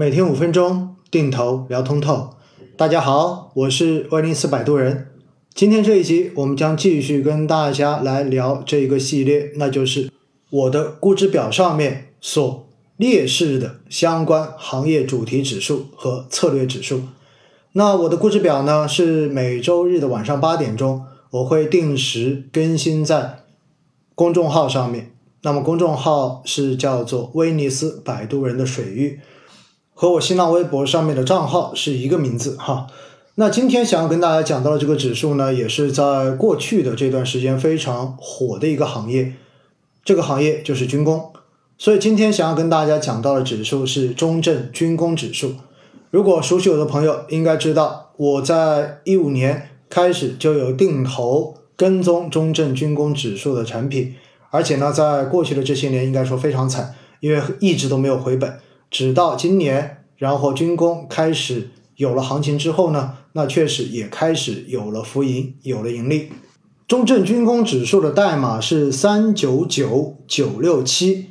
每天五分钟，定投聊通透。大家好，我是威尼斯摆渡人。今天这一集，我们将继续跟大家来聊这个系列，那就是我的估值表上面所列示的相关行业主题指数和策略指数。那我的估值表呢，是每周日的晚上八点钟，我会定时更新在公众号上面。那么公众号是叫做威尼斯摆渡人的水域。和我新浪微博上面的账号是一个名字哈。那今天想要跟大家讲到的这个指数呢，也是在过去的这段时间非常火的一个行业，这个行业就是军工。所以今天想要跟大家讲到的指数是中证军工指数。如果熟悉我的朋友应该知道，我在一五年开始就有定投跟踪中证军工指数的产品，而且呢，在过去的这些年应该说非常惨，因为一直都没有回本。直到今年，然后军工开始有了行情之后呢，那确实也开始有了浮盈，有了盈利。中证军工指数的代码是三九九九六七，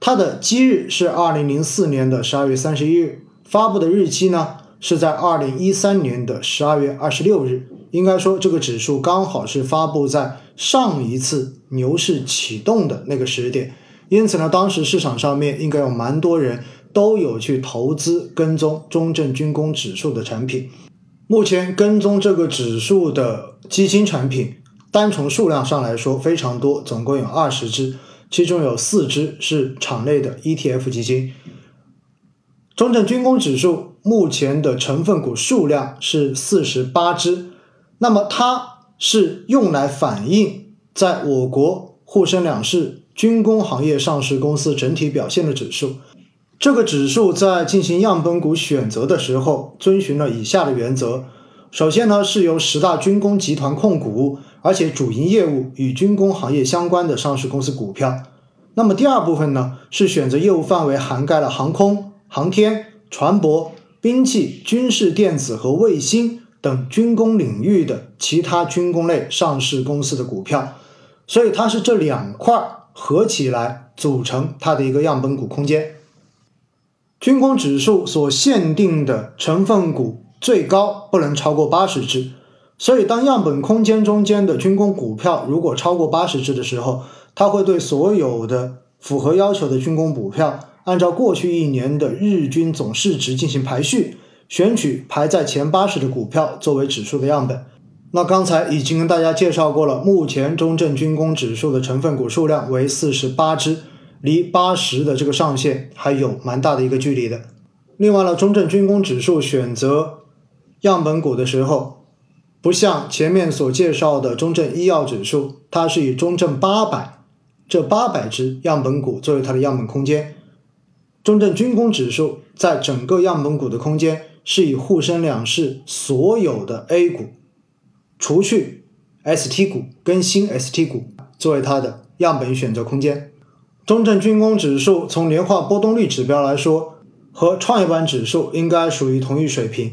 它的基日是二零零四年的十二月三十一日，发布的日期呢是在二零一三年的十二月二十六日。应该说，这个指数刚好是发布在上一次牛市启动的那个时点。因此呢，当时市场上面应该有蛮多人都有去投资跟踪中证军工指数的产品。目前跟踪这个指数的基金产品，单从数量上来说非常多，总共有二十只，其中有四只是场内的 ETF 基金。中证军工指数目前的成分股数量是四十八只，那么它是用来反映在我国沪深两市。军工行业上市公司整体表现的指数，这个指数在进行样本股选择的时候，遵循了以下的原则：首先呢，是由十大军工集团控股，而且主营业务与军工行业相关的上市公司股票。那么第二部分呢，是选择业务范围涵盖了航空、航天、船舶、兵器、军事电子和卫星等军工领域的其他军工类上市公司的股票。所以它是这两块儿。合起来组成它的一个样本股空间。军工指数所限定的成分股最高不能超过八十只，所以当样本空间中间的军工股票如果超过八十只的时候，它会对所有的符合要求的军工股票，按照过去一年的日均总市值进行排序，选取排在前八十的股票作为指数的样本。那刚才已经跟大家介绍过了，目前中证军工指数的成分股数量为四十八只，离八十的这个上限还有蛮大的一个距离的。另外呢，中证军工指数选择样本股的时候，不像前面所介绍的中证医药指数，它是以中证八百这八百只样本股作为它的样本空间。中证军工指数在整个样本股的空间是以沪深两市所有的 A 股。除去 ST 股跟新 ST 股作为它的样本选择空间，中证军工指数从年化波动率指标来说，和创业板指数应该属于同一水平，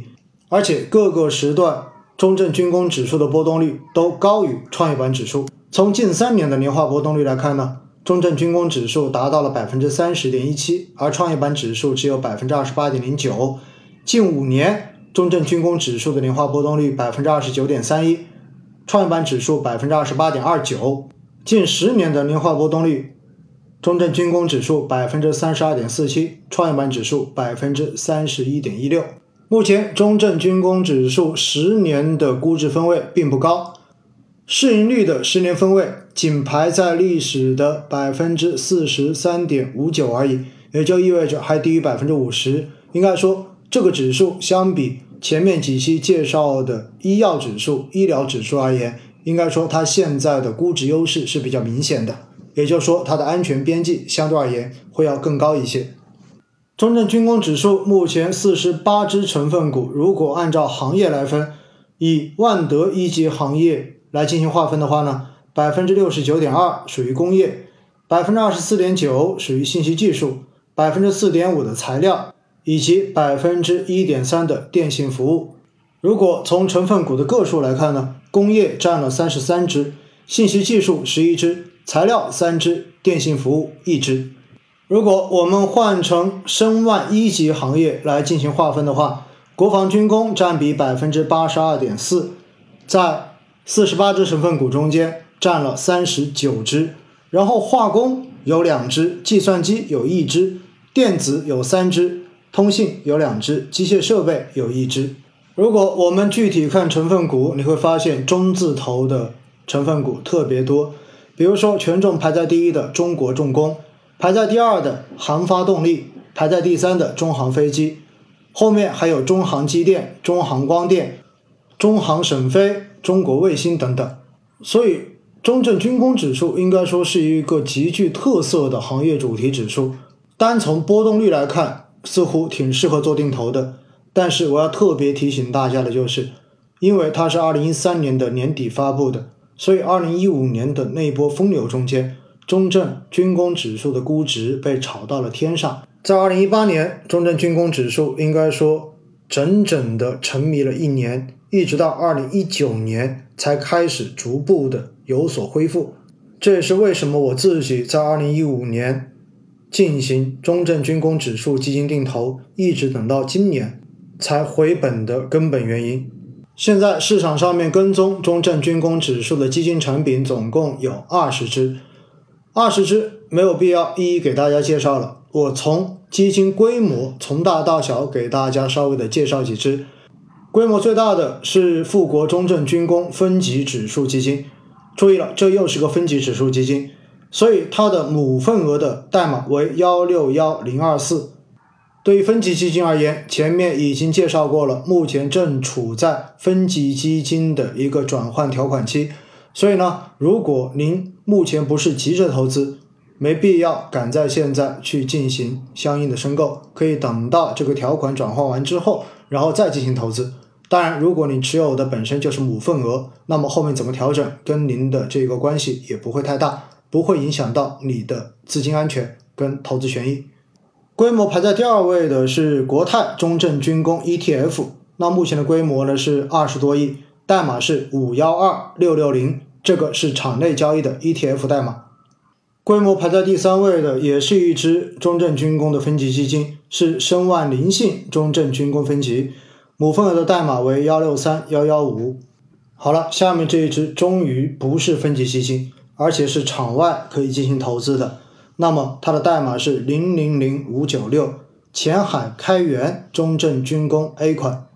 而且各个时段中证军工指数的波动率都高于创业板指数。从近三年的年化波动率来看呢，中证军工指数达到了百分之三十点一七，而创业板指数只有百分之二十八点零九。近五年。中证军工指数的年化波动率百分之二十九点三一，创业板指数百分之二十八点二九。近十年的年化波动率，中证军工指数百分之三十二点四七，创业板指数百分之三十一点一六。目前中证军工指数十年的估值分位并不高，市盈率的十年分位仅排在历史的百分之四十三点五九而已，也就意味着还低于百分之五十。应该说，这个指数相比。前面几期介绍的医药指数、医疗指数而言，应该说它现在的估值优势是比较明显的，也就是说它的安全边际相对而言会要更高一些。中证军工指数目前四十八只成分股，如果按照行业来分，以万德一级行业来进行划分的话呢，百分之六十九点二属于工业，百分之二十四点九属于信息技术，百分之四点五的材料。以及百分之一点三的电信服务。如果从成分股的个数来看呢，工业占了三十三只，信息技术十一只，材料三只，电信服务一只。如果我们换成申万一级行业来进行划分的话，国防军工占比百分之八十二点四，在四十八只成分股中间占了三十九只，然后化工有两只，计算机有一只，电子有三只，通信有两只，机械设备有一只。如果我们具体看成分股，你会发现中字头的成分股特别多，比如说权重排在第一的中国重工。排在第二的航发动力，排在第三的中航飞机，后面还有中航机电、中航光电、中航沈飞、中国卫星等等。所以，中证军工指数应该说是一个极具特色的行业主题指数。单从波动率来看，似乎挺适合做定投的。但是，我要特别提醒大家的就是，因为它是二零一三年的年底发布的，所以二零一五年的那一波风流中间。中证军工指数的估值被炒到了天上，在二零一八年，中证军工指数应该说整整的沉迷了一年，一直到二零一九年才开始逐步的有所恢复。这也是为什么我自己在二零一五年进行中证军工指数基金定投，一直等到今年才回本的根本原因。现在市场上面跟踪中证军工指数的基金产品总共有二十只。二十只没有必要一一给大家介绍了，我从基金规模从大到小给大家稍微的介绍几只。规模最大的是富国中证军工分级指数基金，注意了，这又是个分级指数基金，所以它的母份额的代码为幺六幺零二四。对于分级基金而言，前面已经介绍过了，目前正处在分级基金的一个转换条款期。所以呢，如果您目前不是急着投资，没必要赶在现在去进行相应的申购，可以等到这个条款转换完之后，然后再进行投资。当然，如果你持有的本身就是母份额，那么后面怎么调整跟您的这个关系也不会太大，不会影响到你的资金安全跟投资权益。规模排在第二位的是国泰中证军工 ETF，那目前的规模呢是二十多亿。代码是五幺二六六零，这个是场内交易的 ETF 代码。规模排在第三位的也是一只中证军工的分级基金，是申万菱信中证军工分级，母份额的代码为幺六三幺幺五。好了，下面这一只终于不是分级基金，而且是场外可以进行投资的。那么它的代码是零零零五九六，前海开源中证军工 A 款。